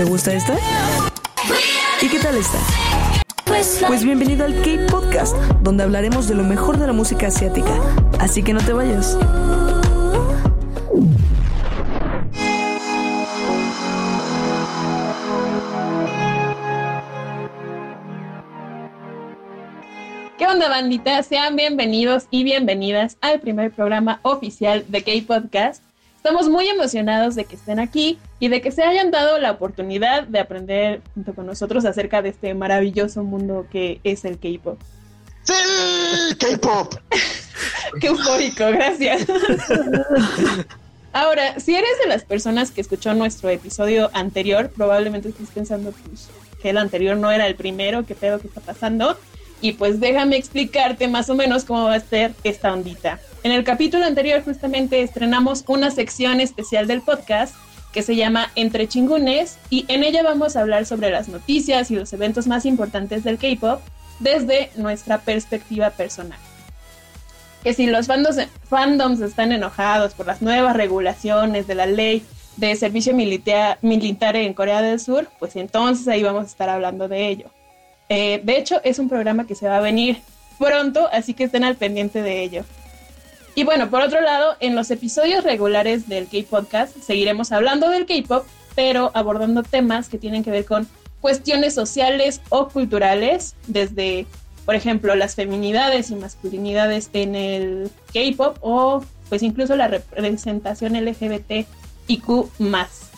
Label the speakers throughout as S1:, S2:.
S1: ¿Te gusta esta? ¿Y qué tal esta? Pues bienvenido al K-Podcast, donde hablaremos de lo mejor de la música asiática. Así que no te vayas.
S2: ¿Qué onda, bandita? Sean bienvenidos y bienvenidas al primer programa oficial de K-Podcast. Estamos muy emocionados de que estén aquí y de que se hayan dado la oportunidad de aprender junto con nosotros acerca de este maravilloso mundo que es el K-Pop.
S3: ¡Sí! ¡K-Pop!
S2: ¡Qué eufórico! Gracias. Ahora, si eres de las personas que escuchó nuestro episodio anterior, probablemente estés pensando pues, que el anterior no era el primero, qué pedo que está pasando. Y pues déjame explicarte más o menos cómo va a ser esta ondita. En el capítulo anterior justamente estrenamos una sección especial del podcast que se llama Entre Chingunes y en ella vamos a hablar sobre las noticias y los eventos más importantes del K-Pop desde nuestra perspectiva personal. Que si los fandoms, están enojados por las nuevas regulaciones de la ley de servicio militar en Corea del Sur, pues entonces ahí vamos a estar hablando de ello. Eh, de hecho, es un programa que se va a venir pronto, así que estén al pendiente de ello. Y bueno, por otro lado, en los episodios regulares del K-Podcast seguiremos hablando del K-Pop, pero abordando temas que tienen que ver con cuestiones sociales o culturales, desde, por ejemplo, las feminidades y masculinidades en el K-Pop o pues incluso la representación LGBT más.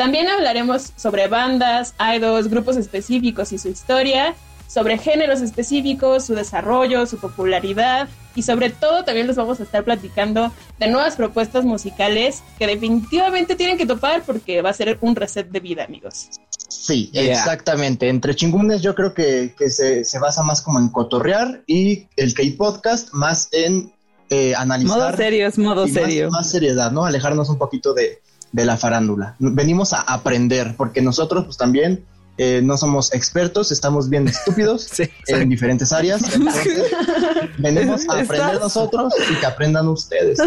S2: También hablaremos sobre bandas, idols, grupos específicos y su historia, sobre géneros específicos, su desarrollo, su popularidad y sobre todo también les vamos a estar platicando de nuevas propuestas musicales que definitivamente tienen que topar porque va a ser un reset de vida, amigos.
S3: Sí, exactamente. Entre chingunes yo creo que, se, basa más como en cotorrear y el K-Podcast más en eh, analizar.
S1: Modo serio, es modo serio.
S3: Más, seriedad, ¿no? Alejarnos un poquito de, de la farándula. Venimos a aprender, porque nosotros pues también eh, no somos expertos, estamos bien estúpidos en diferentes áreas. venimos a aprender nosotros y que aprendan ustedes.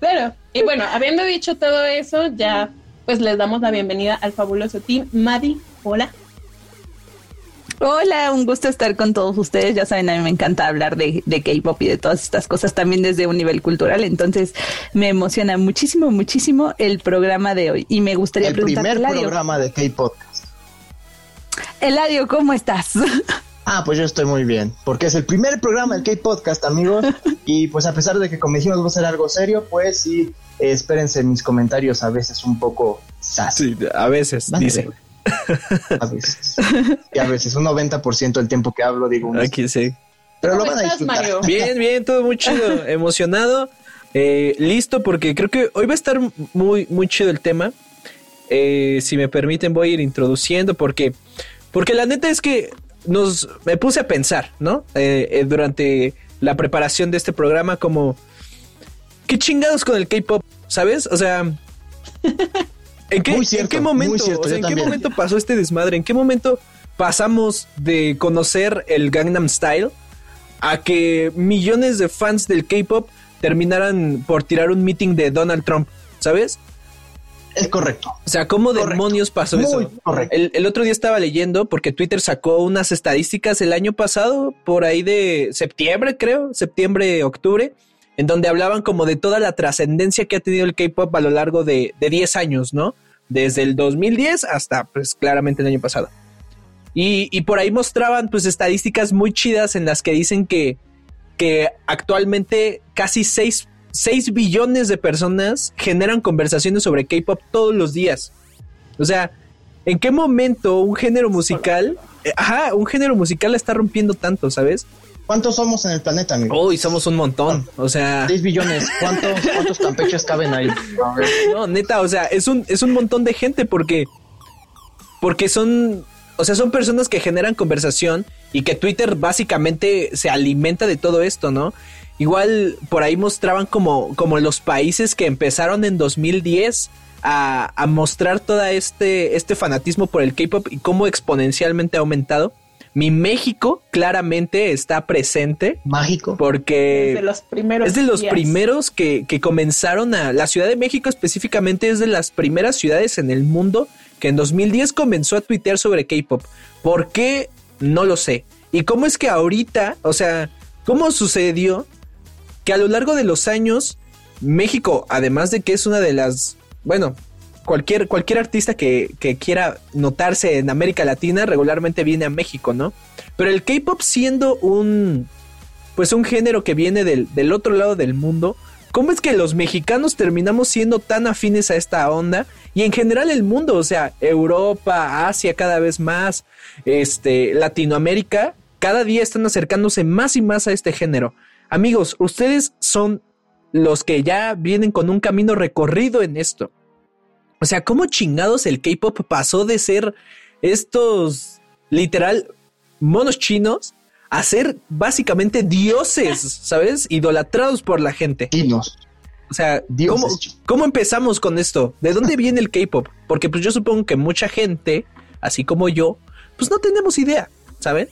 S2: Claro, y bueno, habiendo dicho todo eso, ya pues les damos la bienvenida al fabuloso team. Madi, hola.
S1: Hola, un gusto estar con todos ustedes. Ya saben, a mí me encanta hablar de, de K-pop y de todas estas cosas también desde un nivel cultural. Entonces, me emociona muchísimo, muchísimo el programa de hoy. Y me gustaría
S3: el primer programa de K-pop.
S1: Eladio, ¿cómo estás?
S3: Ah, pues yo estoy muy bien, porque es el primer programa del K-Podcast, amigos. Y pues a pesar de que como dijimos va a ser algo serio, pues sí, espérense mis comentarios a veces un poco
S4: Sí, a veces, dice.
S3: A veces. Y a veces, un 90% del tiempo que hablo digo...
S4: Aquí sí.
S3: Pero lo van a disfrutar.
S4: Bien, bien, todo muy chido, emocionado, eh, listo, porque creo que hoy va a estar muy, muy chido el tema. Eh, si me permiten voy a ir introduciendo porque, porque la neta es que nos, me puse a pensar, ¿no? Eh, durante la preparación de este programa como, ¿qué chingados con el K-Pop? ¿Sabes? O sea... ¿En qué, ¿en qué momento, ¿en qué momento pasó este desmadre? ¿En qué momento pasamos de conocer el Gangnam Style a que millones de fans del K-pop terminaran por tirar un meeting de Donald Trump? ¿Sabes?
S3: Es correcto.
S4: O sea, ¿cómo demonios pasó eso? El, el, otro día estaba leyendo porque Twitter sacó unas estadísticas el año pasado, por ahí de septiembre, creo, septiembre, octubre, en donde hablaban como de toda la trascendencia que ha tenido el K-pop a lo largo de, de 10 años, ¿no? Desde el 2010 hasta, pues, claramente el año pasado. Y, y, por ahí mostraban, pues, estadísticas muy chidas en las que dicen que, que actualmente casi 6, 6 billones de personas generan conversaciones sobre K-pop todos los días. O sea, ¿en qué momento un género musical, eh, ajá, un género musical está rompiendo tanto, ¿sabes?
S3: ¿Cuántos somos en el planeta, amigo?
S4: Uy, somos un montón. O sea.
S3: 10 billones. ¿Cuántos, cuántos campeches caben ahí?
S4: No, neta, o sea, es un, es un montón de gente porque. Porque son. O sea, son personas que generan conversación y que Twitter básicamente se alimenta de todo esto, ¿no? Igual por ahí mostraban como, como los países que empezaron en 2010 a, a mostrar todo este, este fanatismo por el K-pop y cómo exponencialmente ha aumentado. Mi México claramente está presente.
S3: Mágico.
S4: Porque
S2: es de los primeros,
S4: es de los primeros que, que, comenzaron a... La Ciudad de México específicamente es de las primeras ciudades en el mundo que en 2010 comenzó a tuitear sobre K-Pop. ¿Por qué? No lo sé. ¿Y cómo es que ahorita, o sea, cómo sucedió que a lo largo de los años México, además de que es una de las, bueno, cualquier, cualquier artista que, quiera notarse en América Latina regularmente viene a México, ¿no? Pero el K-pop siendo un, pues un género que viene del, del otro lado del mundo, ¿cómo es que los mexicanos terminamos siendo tan afines a esta onda? Y en general el mundo, o sea, Europa, Asia cada vez más, este, Latinoamérica, cada día están acercándose más y más a este género. Amigos, ustedes son los que ya vienen con un camino recorrido en esto. O sea, ¿cómo chingados el K-pop pasó de ser estos literal monos chinos a ser básicamente dioses, ¿sabes? Idolatrados por la gente.
S3: Chinos.
S4: O sea, ¿cómo, ¿cómo, empezamos con esto? ¿De dónde viene el K-pop? Porque pues yo supongo que mucha gente, así como yo, pues no tenemos idea, ¿saben?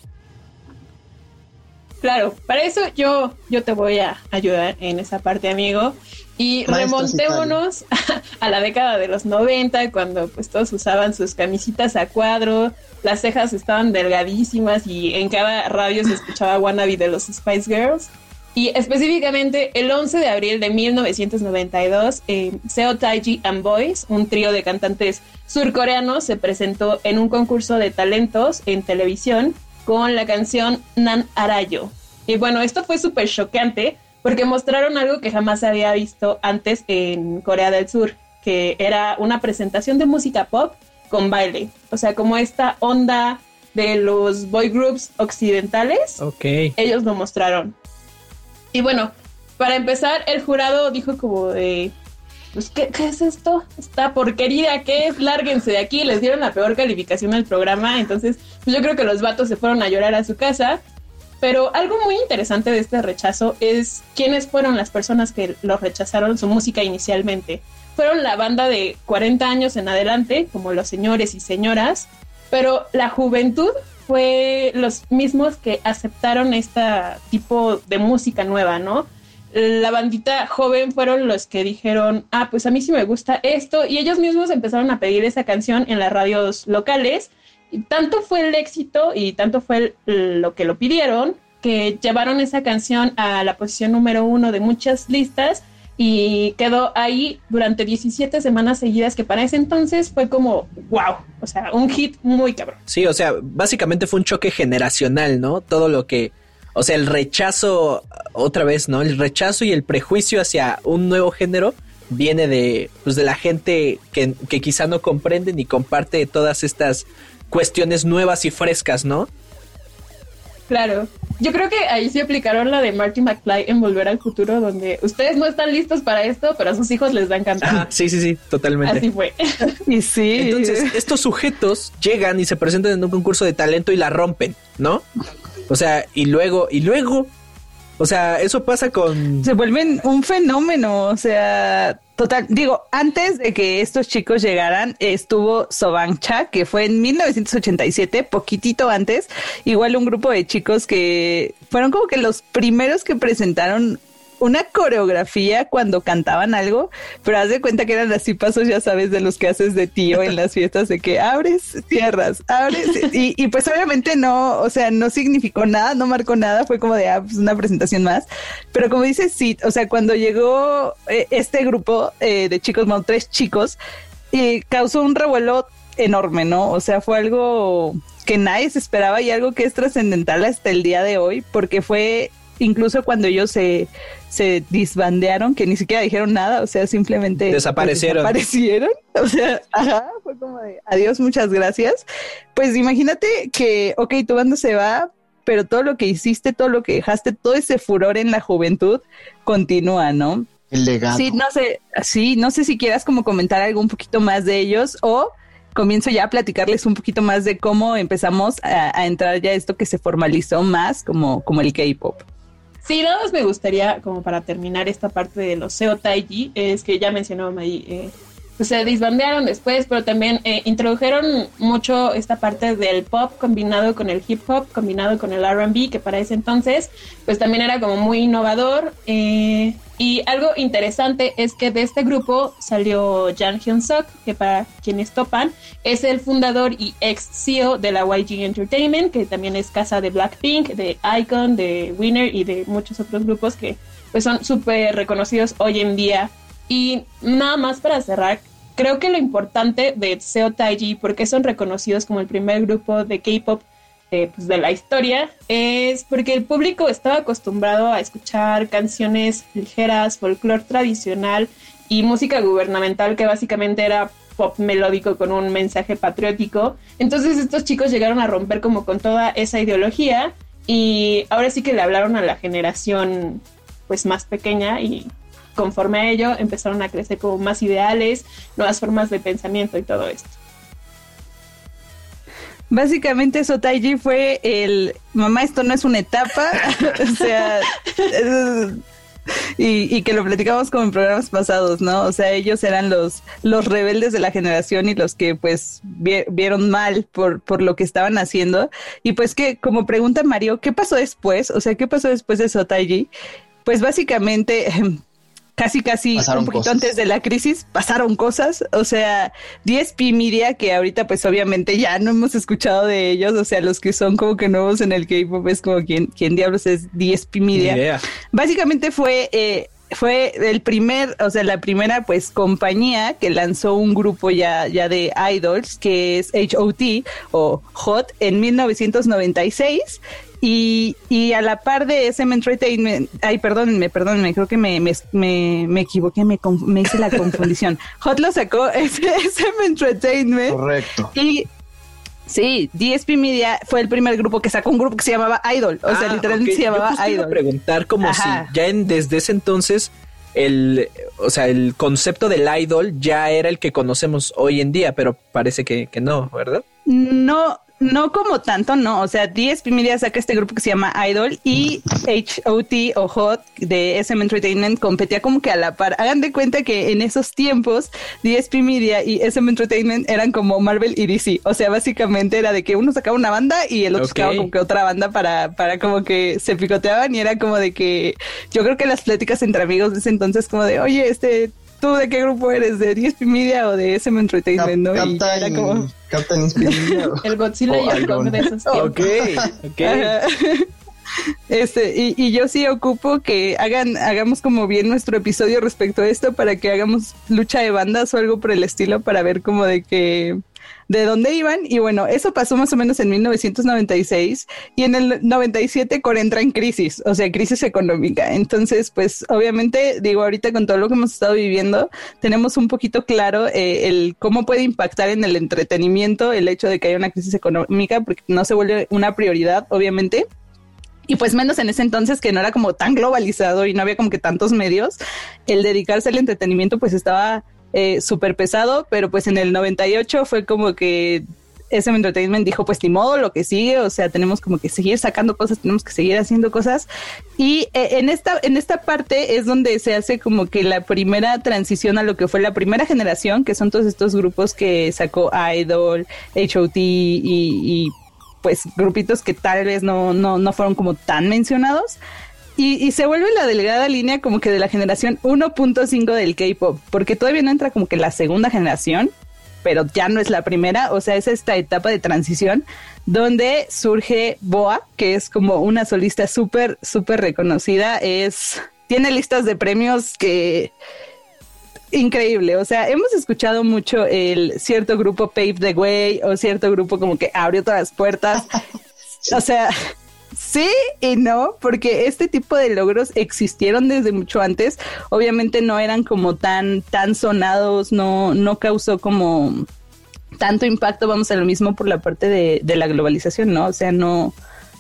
S2: Claro, para eso yo, yo te voy a ayudar en esa parte, amigo. Y remontémonos a, la década de los 90, cuando pues todos usaban sus camisitas a cuadro, las cejas estaban delgadísimas y en cada radio se escuchaba Wannabe de los Spice Girls. Y específicamente el 11 de abril de 1992, eh, Seo Taiji and Boys, un trío de cantantes surcoreanos, se presentó en un concurso de talentos en televisión con la canción Nan Arayo. Y bueno, esto fue súper choqueante porque mostraron algo que jamás se había visto antes en Corea del Sur, que era una presentación de música pop con baile. O sea, como esta onda de los boy groups occidentales.
S4: Ok.
S2: Ellos lo mostraron. Y bueno, para empezar, el jurado dijo como de, pues, ¿qué, es esto? Esta porquería, ¿qué es? Lárguense de aquí. Les dieron la peor calificación al programa. Entonces, pues yo creo que los vatos se fueron a llorar a su casa. Pero algo muy interesante de este rechazo es quiénes fueron las personas que lo rechazaron su música inicialmente. Fueron la banda de 40 años en adelante, como los señores y señoras, pero la juventud fue los mismos que aceptaron este tipo de música nueva, ¿no? La bandita joven fueron los que dijeron, ah, pues a mí sí me gusta esto, y ellos mismos empezaron a pedir esa canción en las radios locales y tanto fue el éxito y tanto fue lo que lo pidieron que llevaron esa canción a la posición número uno de muchas listas y quedó ahí durante 17 semanas seguidas, que para ese entonces fue como wow, o sea, un hit muy cabrón.
S4: Sí, o sea, básicamente fue un choque generacional, ¿no? Todo lo que, o sea, el rechazo, otra vez, ¿no? El rechazo y el prejuicio hacia un nuevo género viene de, pues, de la gente que, que quizá no comprende ni comparte todas estas cuestiones nuevas y frescas, ¿no?
S2: Claro. Yo creo que ahí sí aplicaron la de Marty McFly en Volver al Futuro, donde ustedes no están listos para esto, pero a sus hijos les dan cantar.
S4: sí, sí, sí, totalmente.
S2: Así fue.
S1: y sí.
S4: Entonces, estos sujetos llegan y se presentan en un concurso de talento y la rompen, ¿no? O sea, y luego, y luego, o sea, eso pasa con...
S1: Se vuelven un fenómeno, o sea, Total, digo, antes de que estos chicos llegaran, estuvo Sobancha, que fue en 1987, poquitito antes, igual un grupo de chicos que fueron como que los primeros que presentaron una coreografía cuando cantaban algo, pero haz de cuenta que eran así pasos, ya sabes, de los que haces de tío en las fiestas, de que abres, cierras, abres, y, pues obviamente no, o sea, no significó nada, no marcó nada, fue como de, ah, pues una presentación más, pero como dices, sí, o sea, cuando llegó eh, este grupo eh, de chicos, bueno, tres chicos, y causó un revuelo enorme, ¿no? O sea, fue algo que nadie se esperaba y algo que es trascendental hasta el día de hoy, porque fue incluso cuando ellos se, se disbandearon, que ni siquiera dijeron nada, o sea, simplemente
S4: pues, desaparecieron.
S1: desaparecieron. O sea, ajá, fue como de adiós, muchas gracias. Pues imagínate que, ok, tu banda se va, pero todo lo que hiciste, todo lo que dejaste, todo ese furor en la juventud continúa, ¿no?
S3: El legado.
S1: Sí, no sé, sí, no sé si quieras como comentar algo un poquito más de ellos o comienzo ya a platicarles un poquito más de cómo empezamos a, a entrar ya esto que se formalizó más como, como el K-pop.
S2: Sí, nada más me gustaría, como para terminar esta parte de los SEO Taiji, es que ya mencionó May, eh, se disbandearon después, pero también eh, introdujeron mucho esta parte del pop combinado con el hip hop, combinado con el RB, que para ese entonces, pues también era como muy innovador. Eh, y algo interesante es que de este grupo salió Jan Hyun Suk, que para quienes topan, es el fundador y ex CEO de la YG Entertainment, que también es casa de Blackpink, de Icon, de Winner y de muchos otros grupos que pues son súper reconocidos hoy en día. Y nada más para cerrar, creo que lo importante de Seo Taiji, porque son reconocidos como el primer grupo de K-pop eh, pues, de la historia es porque el público estaba acostumbrado a escuchar canciones ligeras, folclore tradicional y música gubernamental que básicamente era pop melódico con un mensaje patriótico. Entonces estos chicos llegaron a romper como con toda esa ideología y ahora sí que le hablaron a la generación pues más pequeña y conforme a ello empezaron a crecer como más ideales, nuevas formas de pensamiento y todo esto.
S1: Básicamente Sotaiji fue el mamá, esto no es una etapa, o sea, y, que lo platicamos como en programas pasados, ¿no? O sea, ellos eran los, los rebeldes de la generación y los que pues vieron mal por, por lo que estaban haciendo. Y pues que, como pregunta Mario, ¿qué pasó después? O sea, ¿qué pasó después de Sotaiji? Pues básicamente casi casi un poquito antes de la crisis pasaron cosas, o sea, DSP Media que ahorita pues obviamente ya no hemos escuchado de ellos, o sea, los que son como que nuevos en el K-pop es como quien quién diablos es DSP Media. Básicamente fue eh, fue el primer, o sea, la primera pues compañía que lanzó un grupo ya, ya de idols que es HOT o HOT en 1996 y, y a la par de SM Entertainment, ay, perdónenme, perdónenme, creo que me, me, me, equivoqué, me, me hice la confusión. Hot lo sacó SM Entertainment.
S3: Correcto.
S1: Y Sí, DSP Media fue el primer grupo que sacó un grupo que se llamaba Idol. O sea, ah, literalmente se llamaba Yo Idol.
S4: preguntar como si ya en, desde ese entonces el, o sea, el concepto del idol ya era el que conocemos hoy en día, pero parece que, que no, ¿verdad?
S1: No, no como tanto, no. O sea, DSP Media saca este grupo que se llama Idol y HOT o Hot de SM Entertainment competía como que a la par. Hagan de cuenta que en esos tiempos DSP Media y SM Entertainment eran como Marvel y DC. O sea, básicamente era de que uno sacaba una banda y el otro sacaba como que otra banda para, para como que se picoteaban y era como de que yo creo que las pláticas entre amigos de ese entonces como de, oye, este, ¿tú de qué grupo eres? ¿De DSP Media o de SM Entertainment? ¿no?
S3: y era como... Captain
S2: El Godzilla y el Kong de esos
S4: Ok, ok.
S1: Este, y, y, yo sí ocupo que hagan, hagamos como bien nuestro episodio respecto a esto para que hagamos lucha de bandas o algo por el estilo para ver como de que de dónde iban. Y bueno, eso pasó más o menos en 1996 y en el 97 Corea entra en crisis, o sea, crisis económica. Entonces, pues obviamente, digo, ahorita con todo lo que hemos estado viviendo, tenemos un poquito claro eh, el cómo puede impactar en el entretenimiento el hecho de que haya una crisis económica, porque no se vuelve una prioridad, obviamente y pues menos en ese entonces que no era como tan globalizado y no había como que tantos medios, el dedicarse al entretenimiento pues estaba eh, súper pesado, pero pues en el 98 fue como que SM Entertainment dijo, pues ni modo, lo que sigue, o sea, tenemos como que seguir sacando cosas, tenemos que seguir haciendo cosas. Y eh, en, esta, en esta parte es donde se hace como que la primera transición a lo que fue la primera generación, que son todos estos grupos que sacó Idol, HOT y, y pues grupitos que tal vez no, no, no fueron como tan mencionados. Y, se vuelve la delgada línea como que de la generación 1.5 del K-pop, porque todavía no entra como que la segunda generación, pero ya no es la primera, o sea, es esta etapa de transición donde surge Boa, que es como una solista súper, súper reconocida, es, tiene listas de premios que increíble. O sea, hemos escuchado mucho el cierto grupo Pave the Way o cierto grupo como que abrió todas las puertas. O sea, Sí y no, porque este tipo de logros existieron desde mucho antes. Obviamente no eran como tan, tan sonados, no, no causó como tanto impacto, vamos a lo mismo por la parte de, de la globalización, ¿no? O sea, no,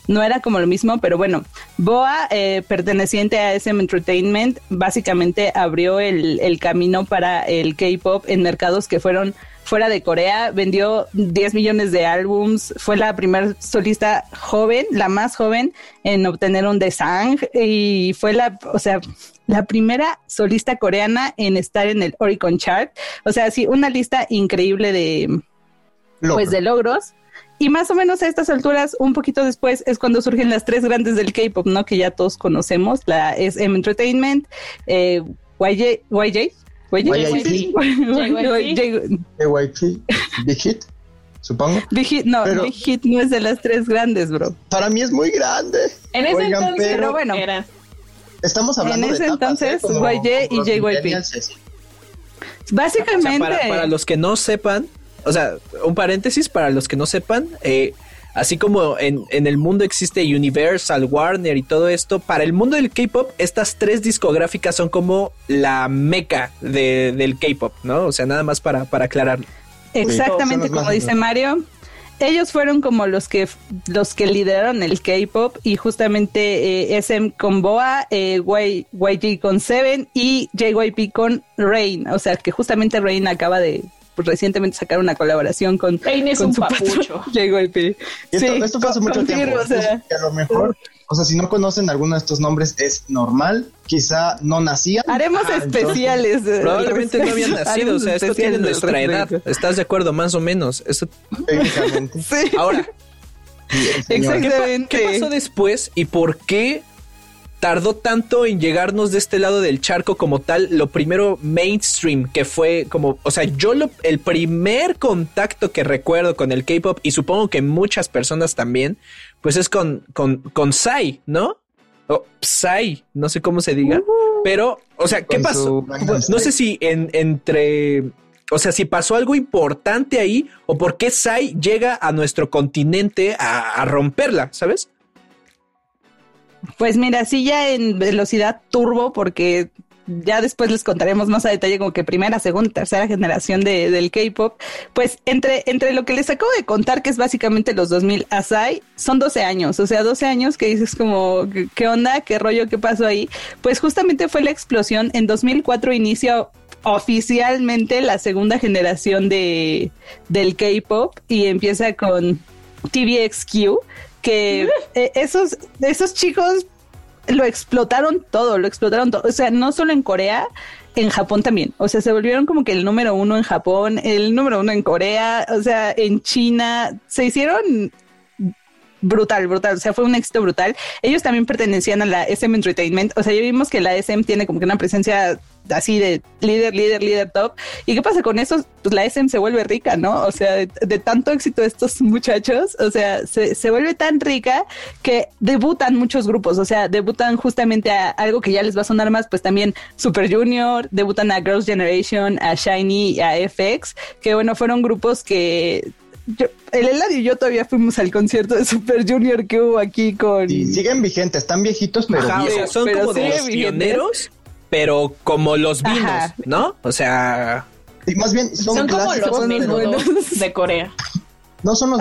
S1: no era como lo mismo, pero bueno, Boa, eh, perteneciente a SM Entertainment, básicamente abrió el, el camino para el K-pop en mercados que fueron fuera de Corea, vendió 10 millones de álbums, fue la primera solista joven, la más joven en obtener un Desang y fue la, o sea, la primera solista coreana en estar en el Oricon Chart. O sea, sí, una lista increíble de, pues, de logros. Y más o menos a estas alturas, un poquito después, es cuando surgen las tres grandes del K-pop, ¿no? Que ya todos conocemos: la SM Entertainment, eh, YJ, YJ,
S3: YJ, Big Hit, supongo.
S1: Big Hit, no, Big Hit no es de las tres grandes, bro.
S3: Para mí es muy grande.
S2: En ese entonces, pero bueno.
S3: Estamos hablando
S1: en ese entonces, YJ y JYP. Básicamente.
S4: para, los que no sepan, o sea, un paréntesis para los que no sepan, eh, así como en, el mundo existe Universal, Warner y todo esto, para el mundo del K-pop, estas tres discográficas son como la meca del K-pop, ¿no? O sea, nada más para, para aclararlo.
S1: Exactamente como dice Mario. Ellos fueron como los que los que lideraron el K-pop y justamente eh, SM con Boa, eh, YG con Seven y JYP con Rain. O sea que justamente Rain acaba de pues, recientemente sacar una colaboración con,
S2: es un papucho.
S1: JYP.
S3: Esto, sí, esto fue hace mucho tiempo. O sea, a lo mejor o sea, si no conocen alguno de estos nombres es normal, quizá no nacían.
S1: Haremos ah, especiales.
S4: Eh, probablemente no habían nacido, o sea, esto tiene nuestra edad. ¿Estás de acuerdo? Más o menos. Eso...
S3: Técnicamente.
S1: sí.
S4: Ahora,
S1: Exactamente.
S4: ¿Qué, pasó después y por qué tardó tanto en llegarnos de este lado del charco como tal? Lo primero mainstream que fue como, o sea, yo lo, el primer contacto que recuerdo con el K-pop y supongo que muchas personas también pues es con, con, con Psy, ¿no? O Psy, no sé cómo se diga. pero, o sea, ¿qué pasó? No sé si en, entre. O sea, si pasó algo importante ahí o por qué Psy llega a nuestro continente a, a romperla, ¿sabes?
S1: Pues mira, sí ya en velocidad turbo, porque ya después les contaremos más a detalle como que primera, segunda, tercera generación de, del K-pop, pues entre, entre lo que les acabo de contar, que es básicamente los 2000 Asai, son 12 años, o sea, 12 años que dices como, ¿qué onda? ¿Qué rollo? ¿Qué pasó ahí? Pues justamente fue la explosión. En 2004 inició oficialmente la segunda generación de, del K-pop y empieza con TVXQ, que eh, esos, esos chicos lo explotaron todo, lo explotaron todo. O sea, no solo en Corea, en Japón también. O sea, se volvieron como que el número uno en Japón, el número uno en Corea, o sea, en China. Se hicieron brutal, brutal. O sea, fue un éxito brutal. Ellos también pertenecían a la SM Entertainment. O sea, ya vimos que la SM tiene como que una presencia así de líder, líder, líder top. ¿Y qué pasa con eso? Pues la SM se vuelve rica, ¿no? O sea, de, tanto éxito de estos muchachos, o sea, se, se, vuelve tan rica que debutan muchos grupos, o sea, debutan justamente a algo que ya les va a sonar más, pues también Super Junior, debutan a Girls' Generation, a Shiny, a FX, que bueno, fueron grupos que el Eladio y yo todavía fuimos al concierto de Super Junior que hubo aquí con.
S3: siguen vigentes, están viejitos, pero
S4: son como de los pioneros, pero como los vinos, ¿no? O sea.
S3: Y más bien
S2: son, como los menudos de Corea.
S3: No son los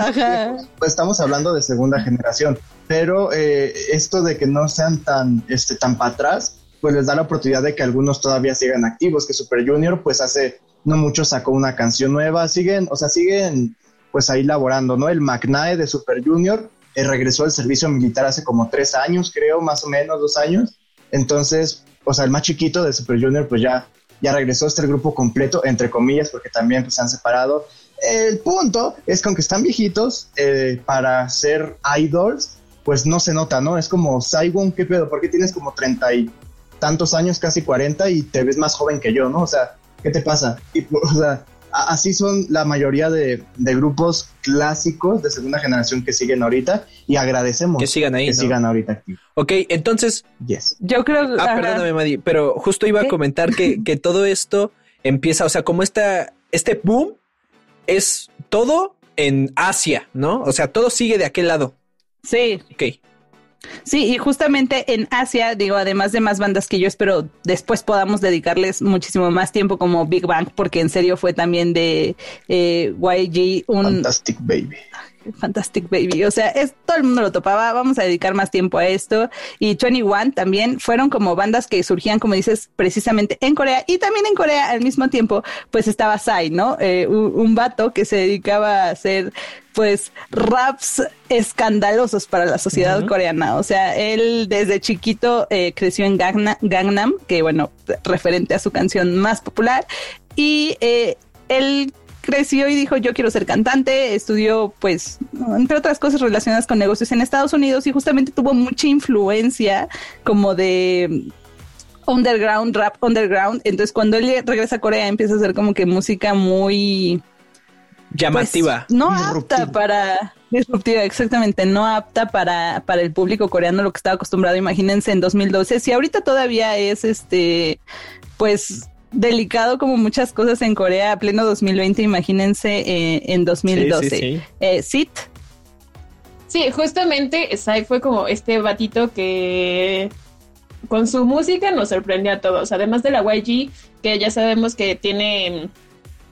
S3: pues estamos hablando de segunda generación, pero eh, esto de que no sean tan, este, tan para atrás, pues les da la oportunidad de que algunos todavía sigan activos, que Super Junior, pues hace no mucho sacó una canción nueva, siguen, o sea, siguen pues ahí laborando, ¿no? El McNae de Super Junior eh, regresó al servicio militar hace como tres años, creo, más o menos, dos años. Entonces, o sea, el más chiquito de Super Junior, pues ya, ya regresó este grupo completo, entre comillas, porque también pues, se han separado. El punto es que aunque están viejitos, eh, para ser idols, pues no se nota, ¿no? Es como, Saigon, ¿qué pedo? ¿Por qué tienes como treinta y tantos años, casi cuarenta, y te ves más joven que yo, ¿no? O sea, ¿qué te pasa? O sea, así son la mayoría de, grupos clásicos de segunda generación que siguen ahorita y agradecemos
S4: que sigan ahí.
S3: Que sigan ahorita activos.
S4: Ok, entonces.
S3: Yes.
S1: Yo creo
S4: Ah, perdóname, Madi, pero justo iba a comentar que, que, todo esto empieza, o sea, como esta, este boom es todo en Asia, ¿no? O sea, todo sigue de aquel lado.
S1: Sí.
S4: Ok.
S1: Sí, y justamente en Asia, digo, además de más bandas que yo espero después podamos dedicarles muchísimo más tiempo como Big Bang, porque en serio fue también de eh, YG un...
S3: Fantastic Baby.
S1: Fantastic Baby. O sea, es, todo el mundo lo topaba. Vamos a dedicar más tiempo a esto. Y 21 también fueron como bandas que surgían, como dices, precisamente en Corea. Y también en Corea al mismo tiempo, pues estaba Psy, ¿no? Eh, un, vato que se dedicaba a hacer pues raps escandalosos para la sociedad coreana. O sea, él desde chiquito eh, creció en Gangnam, que bueno, referente a su canción más popular. Y eh, él creció y dijo yo quiero ser cantante, estudió pues entre otras cosas relacionadas con negocios en Estados Unidos y justamente tuvo mucha influencia como de underground, rap underground. Entonces cuando él regresa a Corea empieza a hacer como que música muy
S4: llamativa.
S1: Pues, no apta para disruptiva, exactamente, no apta para, para el público coreano lo que estaba acostumbrado, imagínense en 2012, si ahorita todavía es este pues delicado como muchas cosas en Corea a pleno 2020, imagínense eh, en 2012. Sí, eh, Sit.
S2: Sí, justamente Sai fue como este batito que con su música nos sorprendió a todos. Además de la YG, que ya sabemos que tiene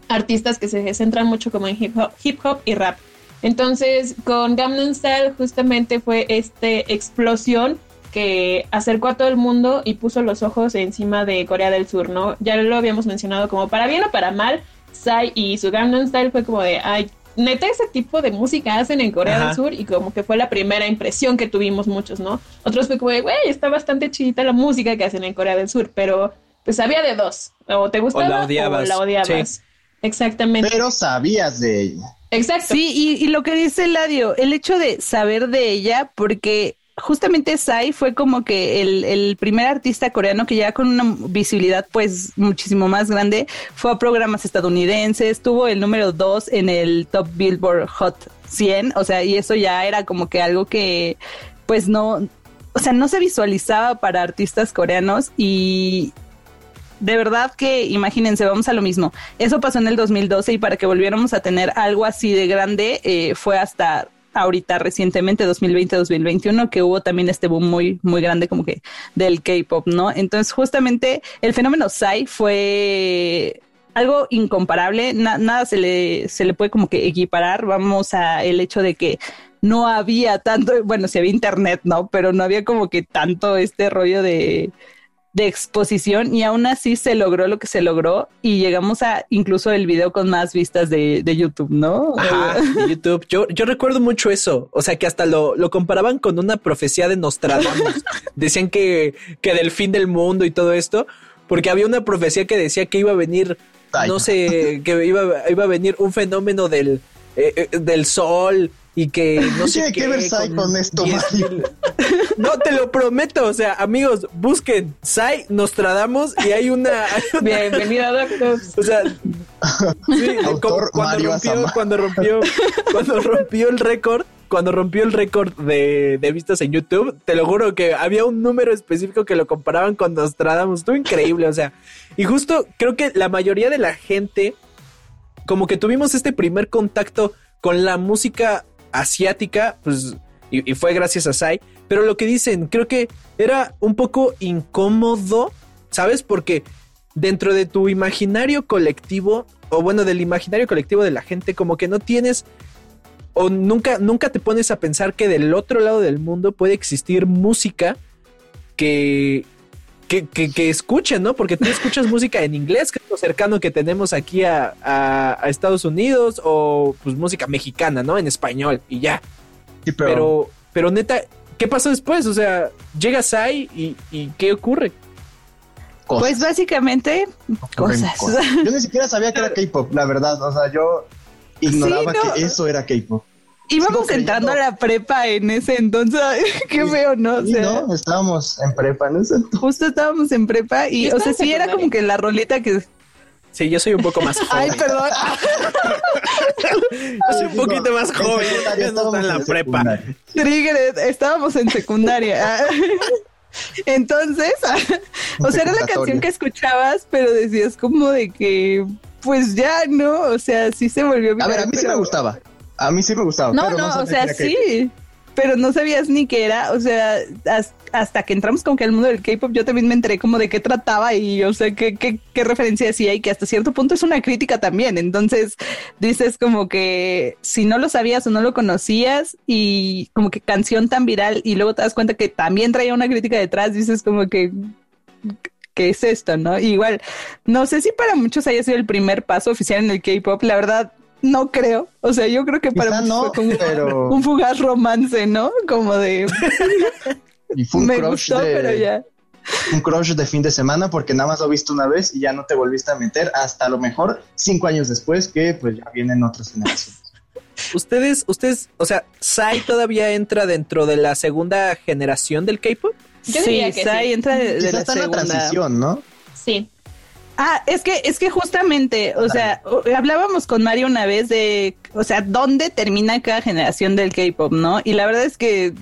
S2: artistas que se centran mucho como en hip hop, hip hop y rap. Entonces, con Gangnam Style justamente fue este explosión que acercó a todo el mundo y puso los ojos encima de Corea del Sur, ¿no? Ya lo habíamos mencionado como para bien o para mal, Psy y su Gangnam Style fue como de, ay, neta ese tipo de música hacen en Corea del Sur y como que fue la primera impresión que tuvimos muchos, ¿no? Otros fue como de, güey, está bastante chidita la música que hacen en Corea del Sur, pero pues había de dos, o te gustaba o la odiabas. Exactamente.
S3: Pero sabías de ella.
S1: Exacto. Sí, y, y, lo que dice Ladio, el hecho de saber de ella, porque justamente Sai fue como que el, primer artista coreano que ya con una visibilidad pues muchísimo más grande fue a programas estadounidenses, tuvo el número dos en el Top Billboard Hot 100, o sea, y eso ya era como que algo que pues no, o sea, no se visualizaba para artistas coreanos y de verdad que imagínense, vamos a lo mismo. Eso pasó en el 2012 y para que volviéramos a tener algo así de grande eh, fue hasta ahorita recientemente, 2020-2021, que hubo también este boom muy, muy grande como que del K-pop, ¿no? Entonces, justamente el fenómeno Psy fue algo incomparable, nada se le, se le puede como que equiparar, vamos a el hecho de que no había tanto, bueno, si había internet, ¿no? Pero no había como que tanto este rollo de de exposición y aún así se logró lo que se logró y llegamos a incluso el video con más vistas de, YouTube, ¿no?
S4: Ajá, de YouTube. Yo, yo recuerdo mucho eso, o sea que hasta lo, lo comparaban con una profecía de Nostradamus. Decían que, que del fin del mundo y todo esto, porque había una profecía que decía que iba a venir, no sé, que iba, iba a venir un fenómeno del, eh, eh, del sol y que no sé
S3: qué. ver Sai con esto,
S4: No, te lo prometo. O sea, amigos, busquen Sai Nostradamus y hay una.
S2: Bienvenido, doctor. O sea,
S4: sí, cuando, rompió, cuando rompió, cuando rompió el récord cuando rompió el récord de, de, vistas en YouTube, te lo juro que había un número específico que lo comparaban con Nostradamus. Estuvo increíble, o sea. Y justo creo que la mayoría de la gente, como que tuvimos este primer contacto con la música asiática, pues, y, fue gracias a Sai. Pero lo que dicen, creo que era un poco incómodo, ¿sabes? Porque dentro de tu imaginario colectivo, o bueno, del imaginario colectivo de la gente, como que no tienes, o nunca, nunca te pones a pensar que del otro lado del mundo puede existir música que, que, que, escuchen, ¿no? Porque tú escuchas música en inglés, que es lo cercano que tenemos aquí a, Estados Unidos, o pues música mexicana, ¿no? En español y ya. pero... pero... neta, ¿qué pasó después? O sea, llegas ahí y, y ¿qué ocurre?
S1: Pues básicamente cosas.
S3: Yo ni siquiera sabía que era K-pop, la verdad. O sea, yo ignoraba que eso era K-pop.
S1: Íbamos entrando a la prepa en ese entonces. Qué feo, ¿no?
S3: no, estábamos en prepa en ese entonces.
S1: Justo estábamos en prepa y, o sea, sí era como que la rolita que.
S4: Sí, yo soy un poco más joven.
S1: Ay, perdón.
S4: yo soy un poquito más joven. Estábamos en la prepa.
S1: Trigger, estábamos en secundaria. Entonces, o sea, era la canción que escuchabas, pero decías como de que, pues ya, ¿no? O sea, sí se volvió.
S3: A ver, a mí sí me gustaba. A mí sí me gustaba.
S1: No, no, o sea, sí. pero no sabías ni qué era, o sea, hasta que entramos como que al mundo del K-pop, yo también me enteré como de qué trataba y, o sea, qué, qué, qué referencia hacía y que hasta cierto punto es una crítica también. Entonces dices como que si no lo sabías o no lo conocías y como que canción tan viral y luego te das cuenta que también traía una crítica detrás, dices como que ¿qué es esto? ¿No? igual, no sé si para muchos haya sido el primer paso oficial en el K-pop, la verdad, no creo. O sea, yo creo que para
S3: no, pero...
S1: un fugaz romance, ¿no? Como de.
S3: y fue un Me gustó, de... pero ya. Un crush de fin de semana porque nada más lo viste una vez y ya no te volviste a meter hasta a lo mejor cinco años después que pues ya vienen otras generaciones.
S4: Ustedes, ustedes, o sea, Sai todavía entra dentro de la segunda generación del K-pop.
S1: Sí, Sai entra de, la segunda.
S3: transición, ¿no?
S2: Sí.
S1: Ah, es que, es que justamente, o sea, hablábamos con Mario una vez de, o sea, dónde termina cada generación del K-pop, ¿no? Y la verdad es que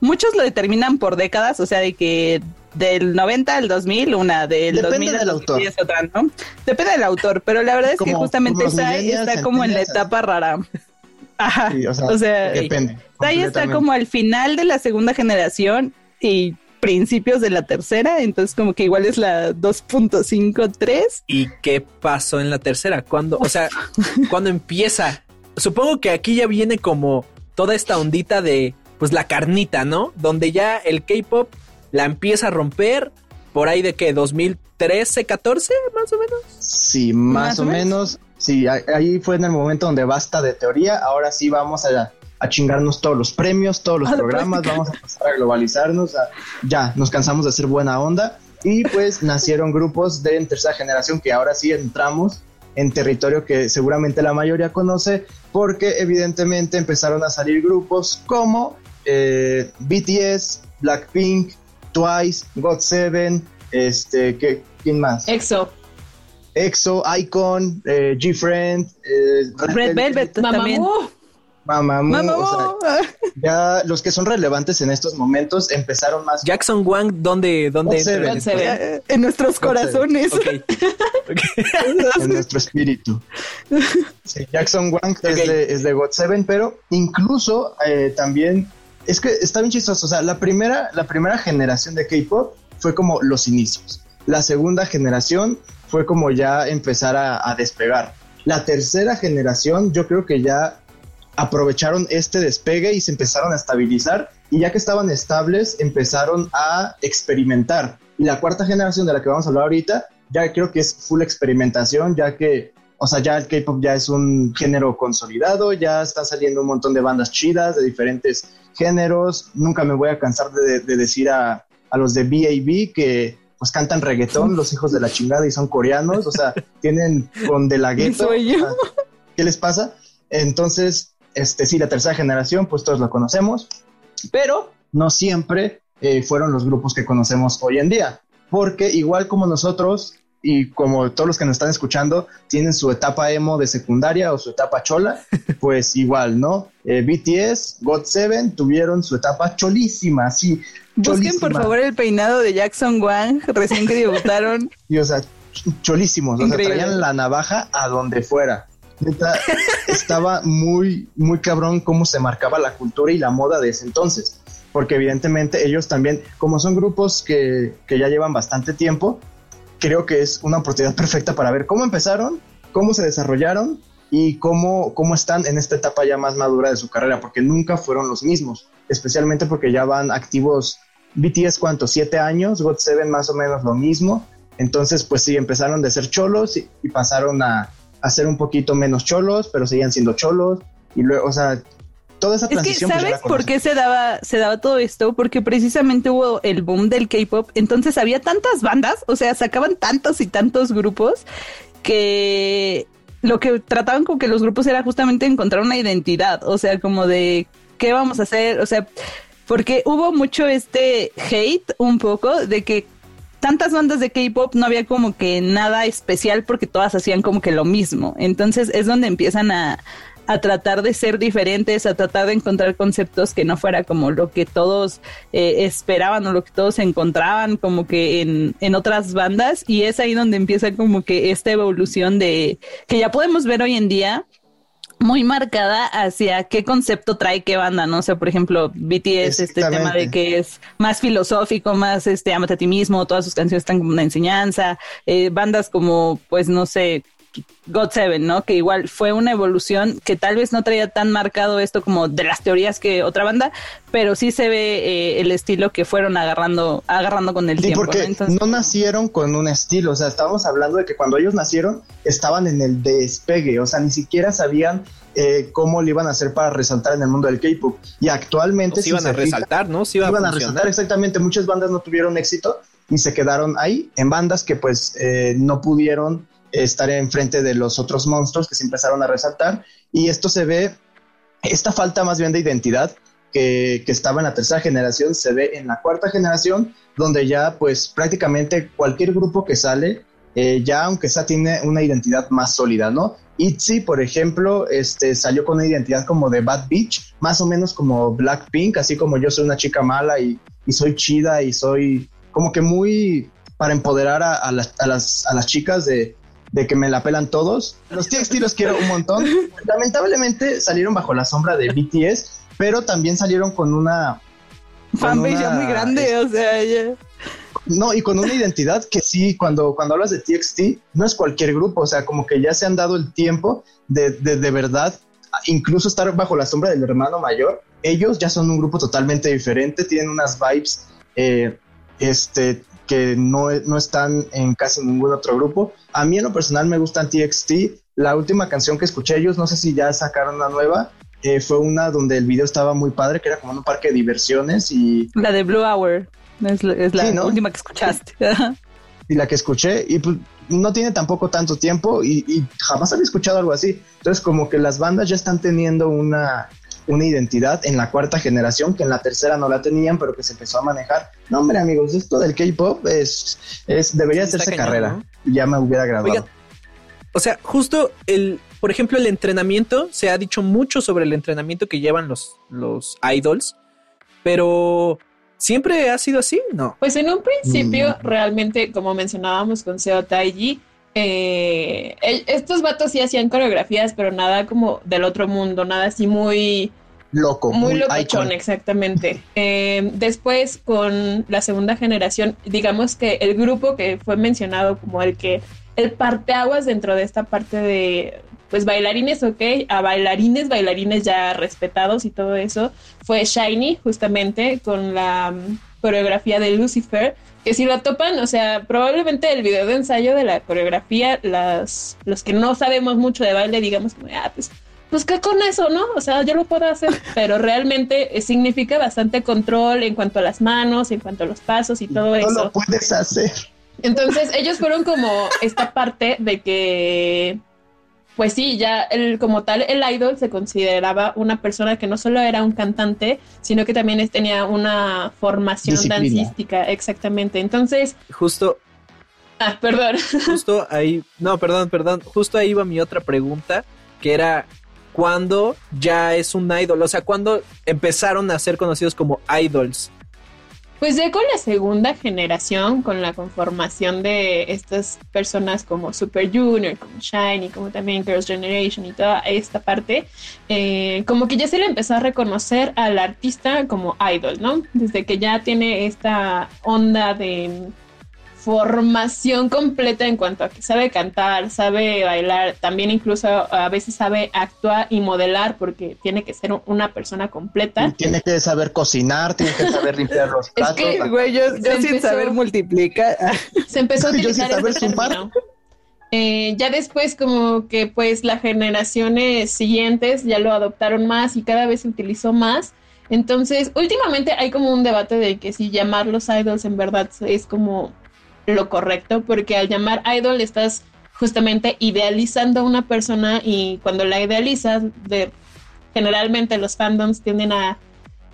S1: muchos lo determinan por décadas, o sea, de que del 90 al 2000, una del
S3: Depende
S1: 2000
S3: del autor.
S1: otra, ¿no? Depende del autor, pero la verdad es que justamente Sai está como en la etapa rara. Ajá. o sea,
S3: depende.
S1: Sai está como al final de la segunda generación y principios de la tercera, entonces como que igual es la 2.53.
S4: ¿Y qué pasó en la tercera? cuando o sea, cuando empieza? Supongo que aquí ya viene como toda esta ondita de, pues la carnita, ¿no? Donde ya el K-pop la empieza a romper por ahí de que 2013, 14, más o menos.
S3: Sí, más, o, menos. Sí, ahí fue en el momento donde basta de teoría. Ahora sí vamos a a chingarnos todos los premios, todos los programas, vamos a pasar a globalizarnos, ya, nos cansamos de hacer buena onda y pues nacieron grupos de tercera generación que ahora sí entramos en territorio que seguramente la mayoría conoce porque evidentemente empezaron a salir grupos como eh, BTS, Blackpink, Twice, God7, este, ¿qué, ¿quién más?
S2: EXO.
S3: EXO, Icon, eh, G-Friend,
S1: eh, Red, Velvet, también.
S3: Mamamoo, ya los que son relevantes en estos momentos empezaron más.
S4: Jackson Wang, ¿dónde, dónde
S1: entra? En, nuestros corazones.
S3: en nuestro espíritu. Jackson Wang es, de, es de God Seven, pero incluso eh, también es que está bien chistoso. O sea, la primera, la primera generación de K-pop fue como los inicios. La segunda generación fue como ya empezar a despegar. La tercera generación, yo creo que ya aprovecharon este despegue y se empezaron a estabilizar y ya que estaban estables empezaron a experimentar. Y la cuarta generación de la que vamos a hablar ahorita, ya creo que es full experimentación, ya que, o sea, ya el K-Pop ya es un género consolidado, ya están saliendo un montón de bandas chidas de diferentes géneros. Nunca me voy a cansar de, decir a, a los de BAB que pues cantan reggaetón, los hijos de la chingada y son coreanos, o sea, tienen con de la gueto. ¿Qué les pasa? Entonces, este, sí, la tercera generación, pues todos lo conocemos, pero no siempre eh, fueron los grupos que conocemos hoy en día, porque igual como nosotros y como todos los que nos están escuchando tienen su etapa emo de secundaria o su etapa chola, pues igual, ¿no? Eh, BTS, God7 tuvieron su etapa cholísima, sí.
S1: Busquen por favor el peinado de Jackson Wang, recién que debutaron.
S3: y o sea, cholísimos, o sea, traían la navaja a donde fuera estaba muy, muy cabrón cómo se marcaba la cultura y la moda de ese entonces. Porque evidentemente ellos también, como son grupos que, ya llevan bastante tiempo, creo que es una oportunidad perfecta para ver cómo empezaron, cómo se desarrollaron y cómo, cómo están en esta etapa ya más madura de su carrera, porque nunca fueron los mismos, especialmente porque ya van activos BTS, ¿cuántos? Siete años, God7 más o menos lo mismo. Entonces, pues sí, empezaron de ser cholos y pasaron a, hacer un poquito menos cholos, pero seguían siendo cholos. Y luego, o sea, toda esa transición.
S1: Es que, pues, ¿sabes por qué se daba, se daba todo esto? Porque precisamente hubo el boom del K-pop. Entonces había tantas bandas, o sea, sacaban tantos y tantos grupos que lo que trataban con que los grupos era justamente encontrar una identidad. O sea, como de qué vamos a hacer. O sea, porque hubo mucho este hate un poco de que tantas bandas de K-pop no había como que nada especial porque todas hacían como que lo mismo. Entonces es donde empiezan a, tratar de ser diferentes, a tratar de encontrar conceptos que no fuera como lo que todos eh, esperaban o lo que todos encontraban como que en, en otras bandas. Y es ahí donde empieza como que esta evolución de que ya podemos ver hoy en día muy marcada hacia qué concepto trae qué banda, ¿no? O sea, por ejemplo, BTS, este tema de que es más filosófico, más este, amate a ti mismo, todas sus canciones están como una enseñanza, eh, bandas como, pues, no sé, God Seven, ¿no? Que igual fue una evolución que tal vez no traía tan marcado esto como de las teorías que otra banda, pero sí se ve eh, el estilo que fueron agarrando, agarrando con el tiempo.
S3: Porque ¿no? nacieron con un estilo, o sea, estábamos hablando de que cuando ellos nacieron estaban en el despegue, o sea, ni siquiera sabían eh, cómo le iban a hacer para resaltar en el mundo del K-pop. Y actualmente.
S4: se iban a resaltar, ¿no?
S3: Sí iban a, resaltar, exactamente. Muchas bandas no tuvieron éxito y se quedaron ahí en bandas que pues eh, no pudieron estar enfrente de los otros monstruos que se empezaron a resaltar. Y esto se ve, esta falta más bien de identidad que, estaba en la tercera generación, se ve en la cuarta generación, donde ya pues prácticamente cualquier grupo que sale, eh, ya aunque sea tiene una identidad más sólida, ¿no? ITZY, por ejemplo, este, salió con una identidad como de Bad Beach, más o menos como Blackpink, así como yo soy una chica mala y, soy chida y soy como que muy para empoderar a, las, a, las, a las chicas de, de que me la pelan todos. Los TXT los quiero un montón. Lamentablemente salieron bajo la sombra de BTS, pero también salieron con una
S1: fanbase ya muy grande, o sea, ya.
S3: No, y con una identidad que sí, cuando, cuando hablas de TXT, no es cualquier grupo, o sea, como que ya se han dado el tiempo de, de, de verdad, incluso estar bajo la sombra del hermano mayor. Ellos ya son un grupo totalmente diferente, tienen unas vibes eh, este, que no, no están en casi ningún otro grupo. A mí en lo personal me gustan TXT. La última canción que escuché ellos, no sé si ya sacaron una nueva, eh, fue una donde el video estaba muy padre, que era como un parque de diversiones y...
S1: La de Blue Hour, es la, última que escuchaste.
S3: y la que escuché, y pues no tiene tampoco tanto tiempo y, y, jamás había escuchado algo así. Entonces como que las bandas ya están teniendo una, una identidad en la cuarta generación que en la tercera no la tenían, pero que se empezó a manejar. No, hombre, amigos, esto del K-pop es, es, debería hacerse carrera. Ya me hubiera agradado.
S4: o sea, justo el, por ejemplo, el entrenamiento, se ha dicho mucho sobre el entrenamiento que llevan los, los idols, pero ¿siempre ha sido así? No.
S2: Pues en un principio, mm. realmente, como mencionábamos con Seo Taiji, eh, estos vatos sí hacían coreografías, pero nada como del otro mundo, nada así muy
S3: loco.
S2: Muy, muy exactamente. Eh, después, con la segunda generación, digamos que el grupo que fue mencionado como el que, el parteaguas dentro de esta parte de, pues bailarines, ok, a bailarines, bailarines ya respetados y todo eso, fue Shiny, justamente, con la mm, coreografía de Lucifer que si lo topan, o sea, probablemente el video de ensayo de la coreografía, las, los que no sabemos mucho de baile, digamos ah, pues, pues qué con eso, ¿no? O sea, yo lo puedo hacer, pero realmente significa bastante control en cuanto a las manos, en cuanto a los pasos y todo eso. No
S3: lo puedes hacer.
S2: Entonces, ellos fueron como esta parte de que pues sí, ya el, como tal, el idol se consideraba una persona que no solo era un cantante, sino que también tenía una formación dancística, exactamente. Entonces...
S4: Justo...
S2: Ah, perdón.
S4: Justo ahí, no, perdón, perdón, justo ahí va mi otra pregunta, que era, ¿cuándo ya es un idol? O sea, ¿cuándo empezaron a ser conocidos como idols?
S2: Pues ya con la segunda generación, con la conformación de estas personas como Super Junior, como Shiny, como también Girls' Generation y toda esta parte, eh, como que ya se le empezó a reconocer al artista como idol, ¿no? Desde que ya tiene esta onda de formación completa en cuanto a que sabe cantar, sabe bailar, también incluso a veces sabe actuar y modelar porque tiene que ser una persona completa.
S3: tiene que saber cocinar, tiene que saber limpiar los platos.
S1: Es que, güey, yo, sin saber multiplicar.
S2: Se empezó a utilizar yo sin saber eh, ya después como que pues las generaciones siguientes ya lo adoptaron más y cada vez se utilizó más. Entonces, últimamente hay como un debate de que si llamar los idols en verdad es como lo correcto, porque al llamar idol estás justamente idealizando a una persona y cuando la idealizas, de, generalmente los fandoms tienden a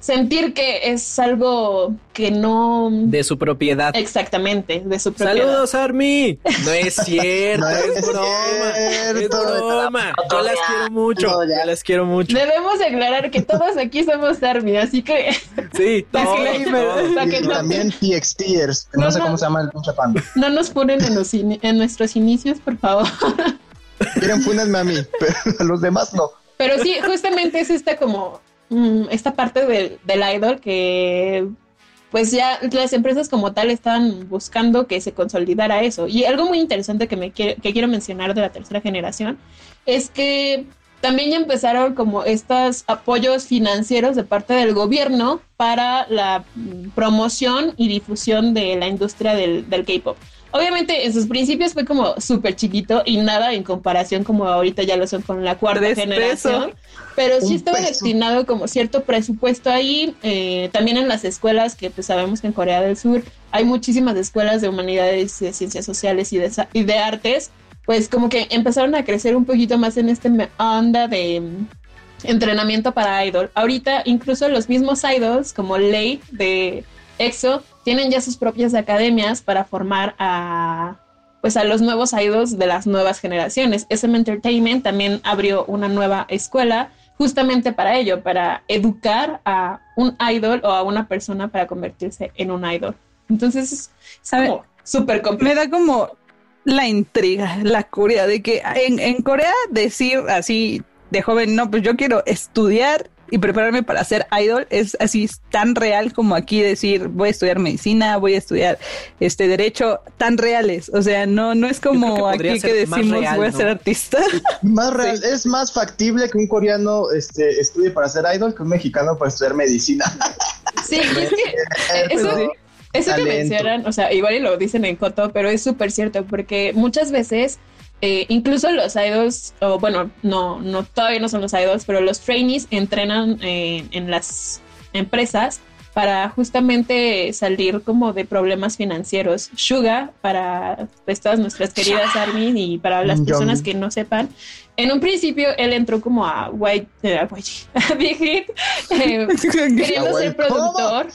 S2: sentir que es algo que no...
S4: De su propiedad.
S2: Exactamente, de su propiedad.
S4: Saludos, Army. No es cierto, es, broma. Es broma. Yo las quiero mucho. yo las quiero mucho.
S2: Debemos aclarar que todos aquí somos Army, así que...
S4: Sí, todos,
S3: también TXTers, no, no, sé cómo se llama el pinche.
S2: No nos ponen en, nuestros inicios, por favor.
S3: Quieren funenme a mí, pero a los demás no.
S2: Pero sí, justamente es esta como, mm, esta parte del, del idol que pues ya las empresas como tal están buscando que se consolidara eso. Y algo muy interesante que, me que quiero mencionar de la tercera generación es que también ya empezaron como estos apoyos financieros de parte del gobierno para la mm, promoción y difusión de la industria del, del K-pop. Obviamente en sus principios fue como súper chiquito y nada en comparación como ahorita ya lo son con la cuarta generación. Pero sí estaba destinado como cierto presupuesto ahí. Eh, también en las escuelas, que pues sabemos que en Corea del Sur hay muchísimas escuelas de humanidades, de ciencias sociales y de, y de artes. Pues como que empezaron a crecer un poquito más en este onda de mm, entrenamiento para idol. Ahorita incluso los mismos idols como Lei de EXO tienen ya sus propias academias para formar a pues a los nuevos idols de las nuevas generaciones. SM Entertainment también abrió una nueva escuela justamente para ello, para educar a un idol o a una persona para convertirse en un idol. Entonces, es súper complicado.
S1: Me da como la intriga, la curia de que en, en Corea decir así de joven, no, pues yo quiero estudiar y prepararme para ser idol es así tan real como aquí decir voy a estudiar medicina, voy a estudiar este derecho, tan reales. O sea, no, no es como aquí que decimos voy a ser artista.
S3: Más real, es más factible que un coreano este, estudie para ser idol que un mexicano para estudiar medicina.
S2: Sí, es que eso, eso que mencionan, o sea, igual y lo dicen en Coto, pero es súper cierto porque muchas veces eh, incluso los idols, o bueno, no, no, todavía no son los idols, pero los trainees entrenan eh, en las empresas para justamente salir como de problemas financieros. Suga, para pues, todas nuestras queridas Armin y para las personas que no sepan, en un principio él entró como a White, eh, a, Big Hit, queriendo ser productor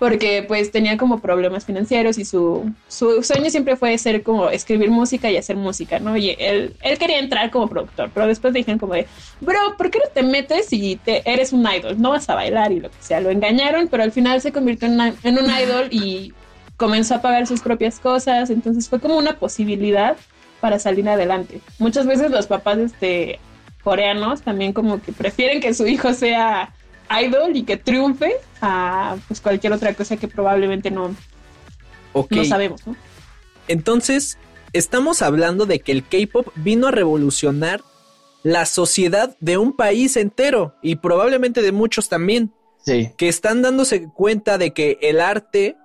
S2: porque pues tenía como problemas financieros y su, su sueño siempre fue ser como escribir música y hacer música, ¿no? Y él, él quería entrar como productor, pero después dijeron como de, bro, ¿por qué no te metes y te, eres un idol? No vas a bailar y lo que sea. Lo engañaron, pero al final se convirtió en, en un idol y comenzó a pagar sus propias cosas, entonces fue como una posibilidad para salir adelante. Muchas veces los papás este, coreanos también como que prefieren que su hijo sea idol y que triunfe a pues cualquier otra cosa que probablemente no, no sabemos, ¿no?
S4: Entonces, estamos hablando de que el K-pop vino a revolucionar la sociedad de un país entero y probablemente de muchos también.
S3: Sí.
S4: Que están dándose cuenta de que el arte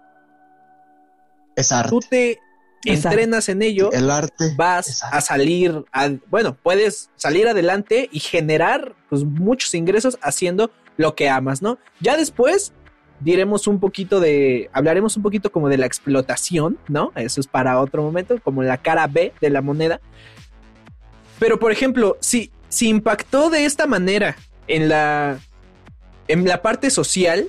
S3: es arte.
S4: Tú te entrenas en ello,
S3: el arte
S4: vas a salir, bueno, puedes salir adelante y generar pues, muchos ingresos haciendo lo que amas, ¿no? Ya después diremos un poquito de, hablaremos un poquito como de la explotación, ¿no? Eso es para otro momento, como la cara B de la moneda. Pero, por ejemplo, si, si impactó de esta manera en la, en la parte social,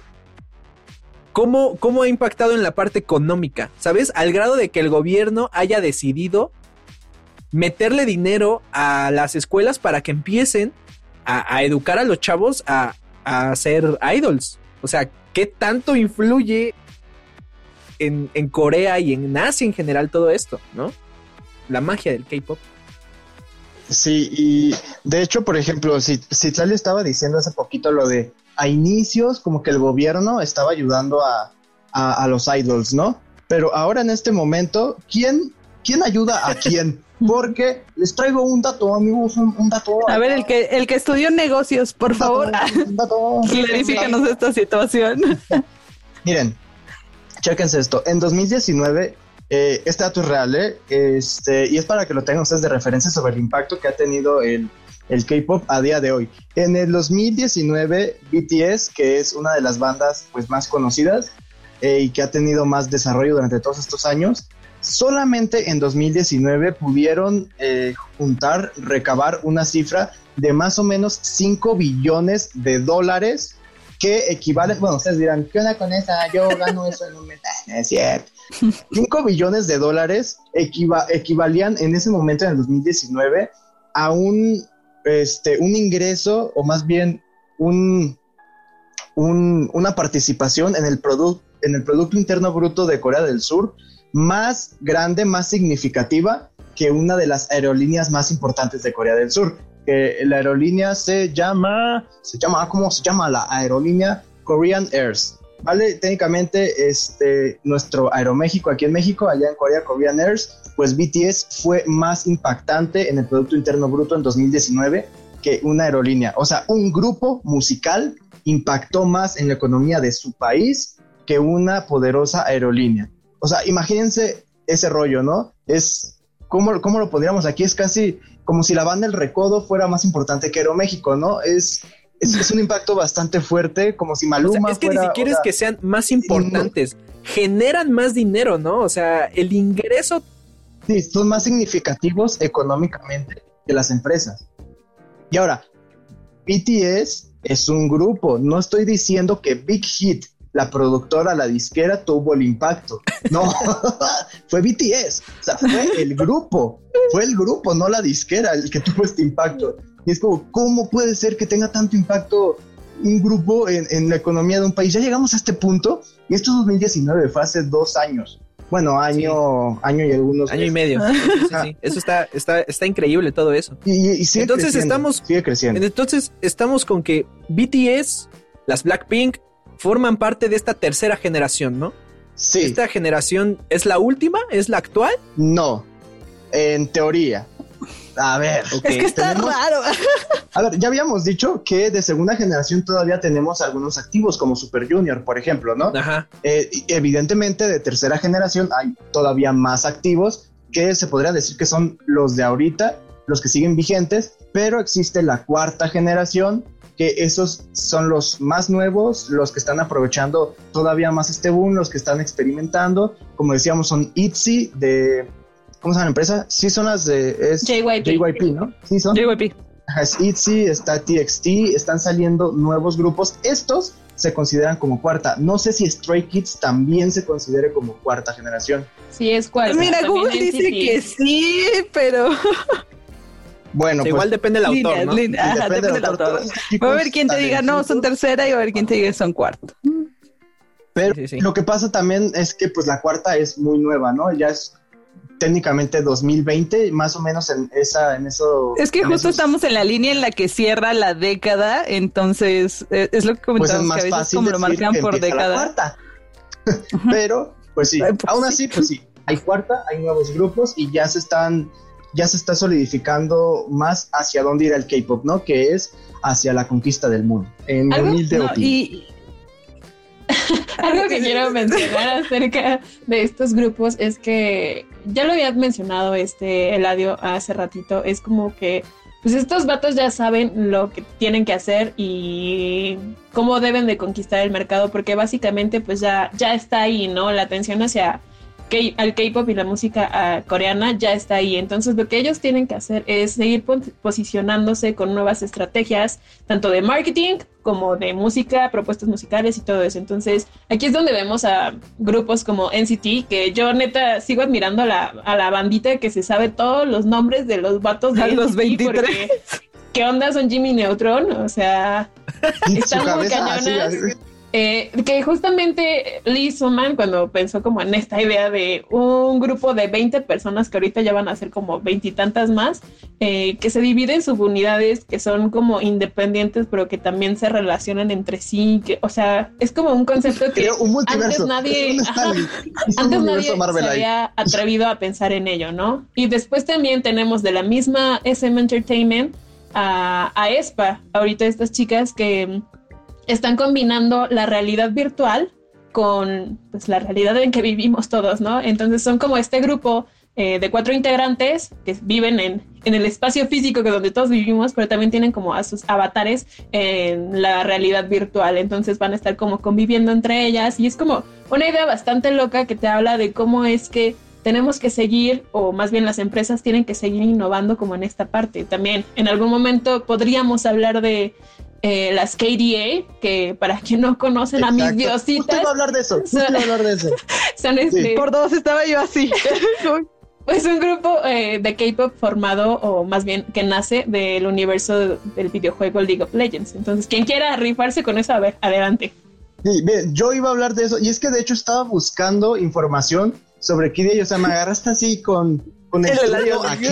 S4: ¿cómo, ¿cómo ha impactado en la parte económica? ¿Sabes? Al grado de que el gobierno haya decidido meterle dinero a las escuelas para que empiecen a, a educar a los chavos a, a ser idols. O sea, ¿qué tanto influye en, Corea y en Asia en general todo esto, no? La magia del K-pop.
S3: Sí, y de hecho, por ejemplo, si, si estaba diciendo hace poquito lo de a inicios, como que el gobierno estaba ayudando a, a los idols, ¿no? Pero ahora en este momento, ¿quién, quién ayuda a quién? porque les traigo un dato, amigos, un, dato.
S1: A ver, el que, el que estudió negocios, por favor, clarifícanos esta situación.
S3: Miren, chéquense esto. En 2019, eh, este dato es real, ¿eh? Este, y es para que lo tengan ustedes de referencia sobre el impacto que ha tenido el, el K-pop a día de hoy. En el 2019, BTS, que es una de las bandas pues, más conocidas eh, y que ha tenido más desarrollo durante todos estos años, solamente en 2019 pudieron eh, juntar, recabar una cifra de más o menos 5 billones de dólares que equivale, bueno, ustedes dirán, ¿qué onda con esa? Yo gano eso en un mes. Es cierto. 5 billones de dólares equivalían en ese momento, en el 2019, a un, este, un ingreso, o más bien un, un, una participación en el, en el Producto Interno Bruto de Corea del Sur más grande, más significativa que una de las aerolíneas más importantes de Corea del Sur. que la aerolínea se llama, se llama, ¿cómo se llama la aerolínea? Korean Airs. ¿Vale? Técnicamente, este, nuestro Aeroméxico aquí en México, allá en Corea, Korean Airs, pues BTS fue más impactante en el Producto Interno Bruto en 2019 que una aerolínea. O sea, un grupo musical impactó más en la economía de su país que una poderosa aerolínea. O sea, imagínense ese rollo, ¿no? Es, ¿cómo, cómo lo pondríamos aquí? Es casi como si la banda El Recodo fuera más importante que Aeroméxico, ¿no? Es, es, un impacto bastante fuerte, como si Maluma.
S4: es que ni siquiera es que sean más importantes, generan más dinero, ¿no? O sea, el ingreso
S3: Sí, son más significativos económicamente que las empresas. Y ahora, BTS es un grupo. No estoy diciendo que Big Hit, la productora, la disquera, tuvo el impacto. No, fue BTS. O sea, fue el grupo. Fue el grupo, no la disquera, el que tuvo este impacto. Y es como, ¿cómo puede ser que tenga tanto impacto un grupo en, en la economía de un país? Ya llegamos a este punto y esto es 2019, fue hace dos años. Bueno, año, año y algunos.
S4: Año y medio. Eso está, está, está increíble todo eso.
S3: Y,
S4: entonces estamos.
S3: Sigue creciendo.
S4: Entonces estamos con que BTS, las Blackpink, forman parte de esta tercera generación, ¿no?
S3: Sí.
S4: ¿Esta generación es la última? ¿Es la actual?
S3: No. En teoría. A ver,
S1: es que está raro.
S3: A ver, ya habíamos dicho que de segunda generación todavía tenemos algunos activos como Super Junior, por ejemplo, ¿no?
S4: Ajá.
S3: Eh, evidentemente de tercera generación hay todavía más activos que se podría decir que son los de ahorita, los que siguen vigentes, pero existe la cuarta generación que esos son los más nuevos, los que están aprovechando todavía más este boom, los que están experimentando, como decíamos, son ITZY de ¿cómo se llama la empresa? Sí son las de es JYP, ¿no? Sí son.
S1: JYP.
S3: Es ITZY, está TXT, están saliendo nuevos grupos. Estos se consideran como cuarta. No sé si Stray Kids también se considere como cuarta generación.
S2: Sí, es cuarta.
S1: Mira, Google dice que sí, pero...
S3: Bueno,
S4: pues, igual depende del autor, ¿no?
S1: depende, del autor. a ver quién te diga no, son tercera y a ver quién te diga son cuarta.
S3: Pero lo que pasa también es que pues la cuarta es muy nueva, ¿no? Ya es técnicamente 2020, más o menos en esa, en eso.
S1: Es que justo estamos en la línea en la que cierra la década, entonces eh, es lo que pues comentamos que a veces como lo marcan por década.
S3: Pero, pues sí, pues aún así, pues sí, hay cuarta, hay nuevos grupos y ya se están, ya se está solidificando más hacia dónde irá el K-pop, ¿no? Que es hacia la conquista del mundo. En humilde no,
S2: y, algo que quiero mencionar acerca de estos grupos es que ya lo había mencionado este Eladio hace ratito, es como que pues estos vatos ya saben lo que tienen que hacer y cómo deben de conquistar el mercado porque básicamente pues ya ya está ahí, ¿no? La atención hacia al K-pop y la música ah, coreana ya está ahí. Entonces lo que ellos tienen que hacer es seguir posicionándose con nuevas estrategias, tanto de marketing como de música, propuestas musicales y todo eso. Entonces aquí es donde vemos a grupos como NCT, que yo neta sigo admirando a la, a la bandita que se sabe todos los nombres de los vatos de
S1: los 23.
S2: ¿Qué onda son Jimmy Neutron? O sea, están muy cañonas. Eh, que justamente Lee Suman cuando pensó como en esta idea de un grupo de 20 personas que ahorita ya van a ser como veintitantas más, eh, que se dividen en subunidades que son como independientes pero que también se relacionan entre sí, que, o sea, es como un concepto que antes nadie, antes nadie se había atrevido a pensar en ello, ¿no? Y después también tenemos de la misma SM Entertainment a, a ESPA, ahorita estas chicas que están combinando la realidad virtual con pues, la realidad en que vivimos todos, ¿no? Entonces son como este grupo eh, de cuatro integrantes que viven en, en, el espacio físico que donde todos vivimos, pero también tienen como a sus avatares en la realidad virtual. Entonces van a estar como conviviendo entre ellas y es como una idea bastante loca que te habla de cómo es que tenemos que seguir, o más bien las empresas tienen que seguir innovando como en esta parte. También en algún momento podríamos hablar de eh, las KDA, que para quien no conocen a mis diositas.
S3: Usted va a hablar de eso. Usted va a hablar de eso.
S1: Son este, Por dos estaba yo así.
S2: pues un grupo eh, de K-pop formado, o más bien que nace del universo del videojuego League of Legends. Entonces, quien quiera rifarse con eso, a ver, adelante.
S3: Sí, bien, yo iba a hablar de eso, y es que de hecho estaba buscando información sobre KDA, o sea, me agarraste así con, con el,
S1: el aquí.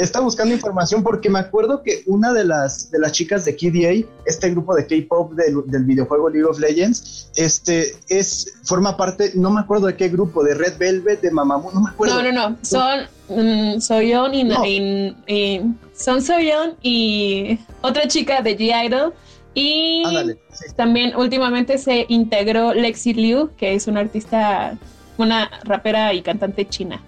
S3: Está buscando información porque me acuerdo que una de las, de las chicas de KDA, este grupo de K-pop del, videojuego League of Legends, este es, forma parte, no me acuerdo de qué grupo, de Red Velvet, de Mamamoo, no me acuerdo.
S2: No, no, no, son mm, Soyeon y, son Soyeon y otra chica de G-Idol. Y también últimamente se integró Lexi Liu, que es una artista, una rapera y cantante china.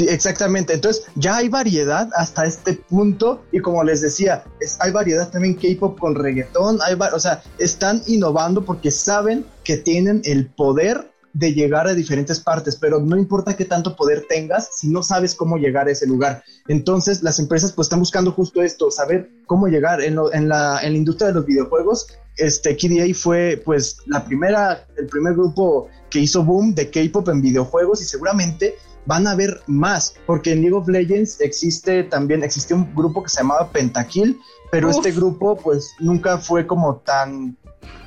S3: Sí, exactamente. Entonces ya hay variedad hasta este punto y como les decía, hay variedad también K-pop con reggaetón, hay, o sea, están innovando porque saben que tienen el poder de llegar a diferentes partes, pero no importa qué tanto poder tengas si no sabes cómo llegar a ese lugar. Entonces las empresas pues están buscando justo esto, saber cómo llegar en, en, la, en la industria de los videojuegos. Este KDA fue pues la primera, el primer grupo que hizo boom de K-pop en videojuegos y seguramente van a ver más, porque en League of Legends existe también, existió un grupo que se llamaba Pentakill, pero este grupo pues nunca fue como tan,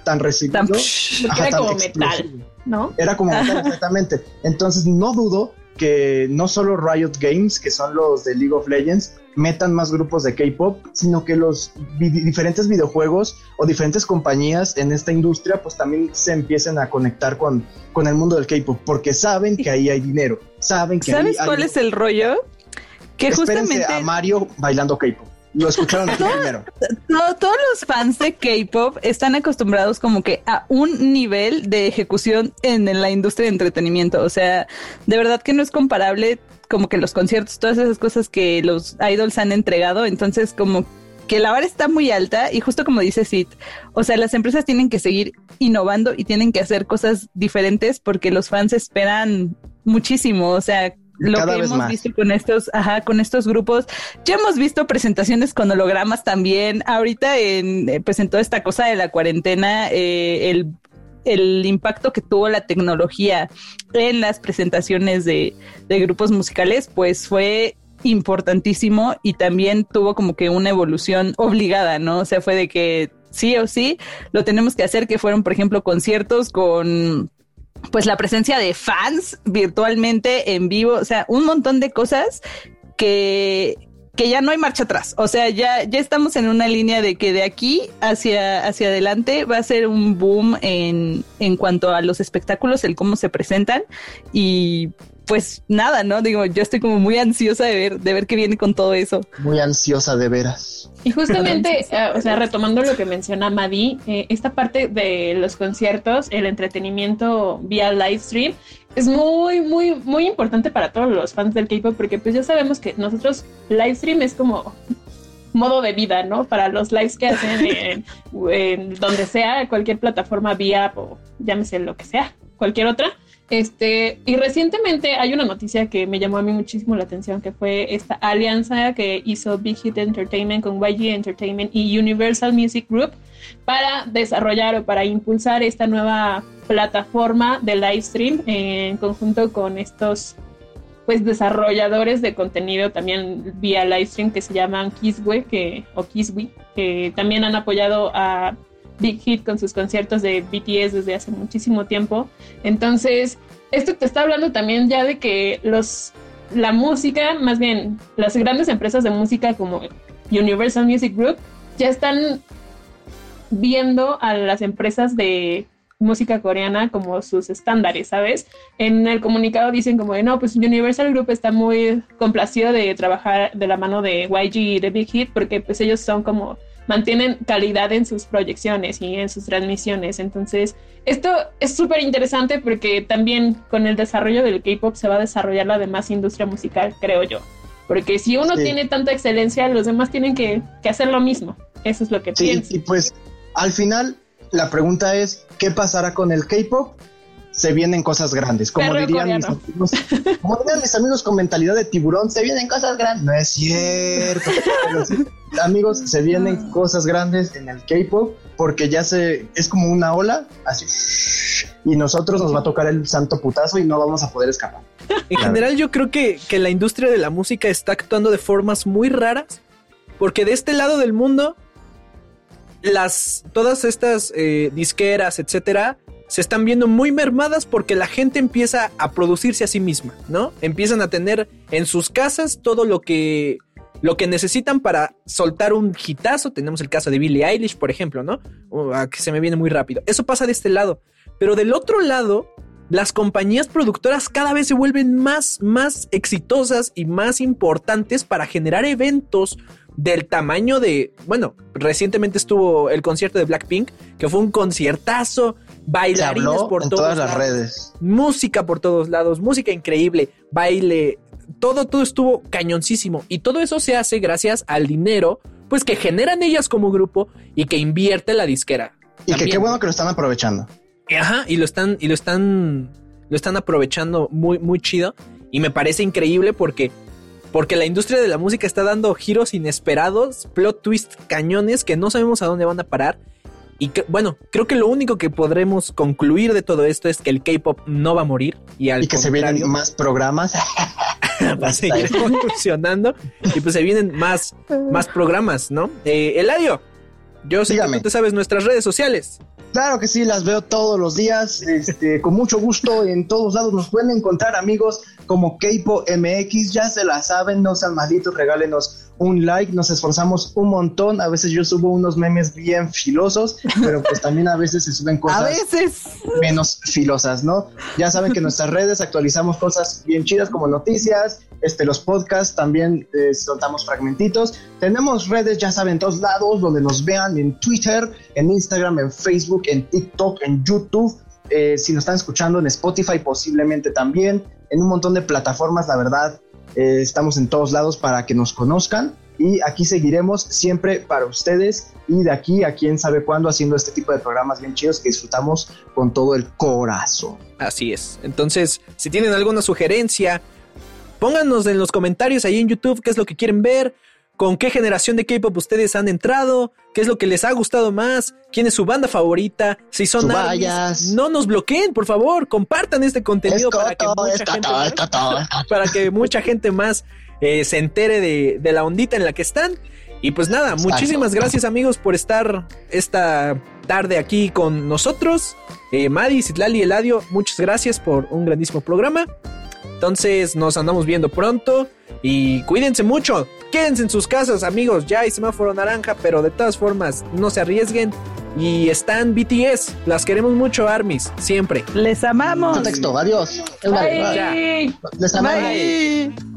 S3: tan recibido.
S2: era como metal, ¿no?
S3: Era como metal, exactamente. Entonces no dudo que no solo Riot Games, que son los de League of Legends, metan más grupos de K-pop, sino que los diferentes videojuegos o diferentes compañías en esta industria, pues también se empiecen a conectar con, con el mundo del K-pop, porque saben que ahí hay dinero, saben que
S1: ¿Sabes cuál es el rollo?
S3: Que justamente a Mario bailando K-pop. Lo escucharon aquí primero.
S1: todos los fans de K-pop están acostumbrados como que a un nivel de ejecución en, la industria de entretenimiento. O sea, de verdad que no es comparable como que los conciertos, todas esas cosas que los idols han entregado. Entonces, como que la vara está muy alta y justo como dice Sid, o sea, las empresas tienen que seguir innovando y tienen que hacer cosas diferentes porque los fans esperan muchísimo. O sea, lo que hemos visto con estos, ajá, con estos grupos. Ya hemos visto presentaciones con hologramas también. Ahorita en, eh, pues en toda esta cosa de la cuarentena, eh, el, el impacto que tuvo la tecnología en las presentaciones de, de grupos musicales, pues fue importantísimo y también tuvo como que una evolución obligada, ¿no? O sea, fue de que sí o sí lo tenemos que hacer, que fueron, por ejemplo, conciertos con pues la presencia de fans virtualmente en vivo, o sea, un montón de cosas que, que ya no hay marcha atrás. O sea, ya, ya estamos en una línea de que de aquí hacia, hacia adelante va a ser un boom en, en cuanto a los espectáculos, el cómo se presentan. Y pues nada, ¿no? Digo, yo estoy como muy ansiosa de ver, de ver qué viene con todo eso.
S3: Muy ansiosa de veras.
S2: Y justamente, eh, o sea, retomando lo que menciona Madi, eh, esta parte de los conciertos, el entretenimiento vía live stream, es muy, muy, muy importante para todos los fans del K-pop, porque pues ya sabemos que nosotros live stream es como modo de vida, ¿no? Para los lives que hacen en, en donde sea, cualquier plataforma vía o llámese lo que sea, cualquier otra este, y recientemente hay una noticia que me llamó a mí muchísimo la atención, que fue esta alianza que hizo Big Hit Entertainment con YG Entertainment y Universal Music Group para desarrollar o para impulsar esta nueva plataforma de live stream en conjunto con estos pues desarrolladores de contenido también vía live stream que se llaman Kiswe que o Kiswe que también han apoyado a Big Hit con sus conciertos de BTS desde hace muchísimo tiempo. Entonces, esto te está hablando también ya de que los la música, más bien las grandes empresas de música como Universal Music Group ya están viendo a las empresas de música coreana como sus estándares, ¿sabes? En el comunicado dicen como de, no, pues Universal Group está muy complacido de trabajar de la mano de YG y de Big Hit porque pues ellos son como mantienen calidad en sus proyecciones y en sus transmisiones. Entonces, esto es súper interesante porque también con el desarrollo del K-Pop se va a desarrollar la demás industria musical, creo yo. Porque si uno tiene tanta excelencia, los demás tienen que, hacer lo mismo. Eso es lo que sí,
S3: Y pues al final la pregunta es, ¿qué pasará con el K-Pop? Se vienen cosas grandes. Como dirían, mis amigos, como dirían mis amigos con mentalidad de tiburón, se vienen cosas grandes. No es cierto. amigos, se vienen cosas grandes en el K-pop porque ya se es como una ola, así. Y nosotros nos va a tocar el santo putazo y no vamos a poder escapar.
S4: En general, yo creo que, que la industria de la música está actuando de formas muy raras. Porque de este lado del mundo, las todas estas eh, disqueras, etcétera, se están viendo muy mermadas porque la gente empieza a producirse a sí misma, ¿no? Empiezan a tener en sus casas todo lo que lo que necesitan para soltar un hitazo. Tenemos el caso de Billie Eilish, por ejemplo, ¿no? que se me viene muy rápido. Eso pasa de este lado. Pero del otro lado, las compañías productoras cada vez se vuelven más, más exitosas y más importantes para generar eventos del tamaño de, bueno, recientemente estuvo el concierto de Blackpink, que fue un conciertazo, bailarines por todas
S3: las redes,
S4: música por todos lados, música increíble, baile, todo, todo estuvo cañoncísimo y todo eso se hace gracias al dinero, pues que generan ellas como grupo y que invierte la disquera.
S3: Y que qué bueno que lo están aprovechando.
S4: Ajá, y lo están, y lo están, lo están aprovechando muy, muy chido. Y me parece increíble porque, porque la industria de la música está dando giros inesperados, plot twist cañones que no sabemos a dónde van a parar. Y bueno, creo que lo único que podremos concluir de todo esto es que el K-pop no va a morir. Y, al
S3: que se vienen más programas.
S4: va a seguir funcionando. Y pues se vienen más, más programas, ¿no? Eh, Eladio, yo sé que tú sabes nuestras redes sociales.
S3: Claro que sí, las veo todos los días, este, con mucho gusto en todos lados. Nos pueden encontrar amigos como Keipo MX, ya se la saben, no sean malditos, regálenos un like, nos esforzamos un montón, a veces yo subo unos memes bien filosos, pero pues también a veces se suben cosas menos filosas, ¿no? Ya saben que en nuestras redes actualizamos cosas bien chidas como noticias, este, los podcasts también eh, soltamos fragmentitos, tenemos redes, ya saben, en todos lados, donde nos vean en Twitter, en Instagram, en Facebook, en TikTok, en YouTube, eh, si nos están escuchando en Spotify posiblemente también, en un montón de plataformas, la verdad, eh, estamos en todos lados para que nos conozcan y aquí seguiremos siempre para ustedes y de aquí a quién sabe cuándo haciendo este tipo de programas bien chidos que disfrutamos con todo el corazón.
S4: Así es. Entonces, si tienen alguna sugerencia, pónganos en los comentarios ahí en YouTube qué es lo que quieren ver con qué generación de K-pop ustedes han entrado, qué es lo que les ha gustado más, quién es su banda favorita, si son armies, no nos bloqueen, por favor, compartan este contenido para, que mucha gente más, para que mucha gente más eh, se entere de, la ondita en la que están. Y pues nada, muchísimas gracias amigos por estar esta tarde aquí con nosotros. Eh, Madi, Citlali, Eladio, muchas gracias por un grandísimo programa. Entonces nos andamos viendo pronto y cuídense mucho. Quédense en sus casas, amigos. Ya hay semáforo naranja, pero de todas formas, no se arriesguen. Y están BTS. Las queremos mucho, Armis. Siempre.
S1: Les amamos.
S3: Texto, adiós.
S2: Bye.
S3: Les amamos.